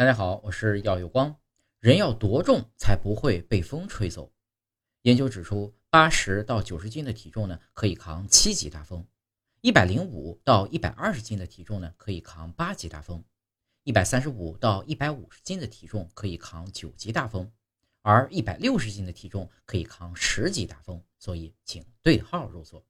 大家好，我是耀有光。人要多重才不会被风吹走？研究指出，八十到九十斤的体重呢，可以扛七级大风；一百零五到一百二十斤的体重呢，可以扛八级大风；一百三十五到一百五十斤的体重可以扛九级大风，而一百六十斤的体重可以扛十级大风。所以，请对号入座。